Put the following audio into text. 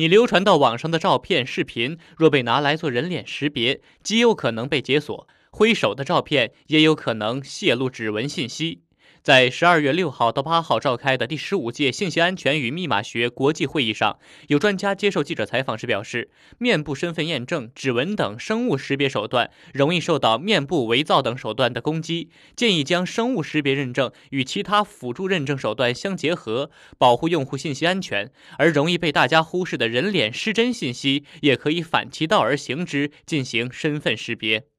你流传到网上的照片、视频，若被拿来做人脸识别，极有可能被解锁；挥手的照片也有可能泄露指纹信息。在十二月六号到八号召开的第十五届信息安全与密码学国际会议上，有专家接受记者采访时表示，面部身份验证、指纹等生物识别手段容易受到面部伪造等手段的攻击，建议将生物识别认证与其他辅助认证手段相结合，保护用户信息安全。而容易被大家忽视的人脸失真信息，也可以反其道而行之，进行身份识别。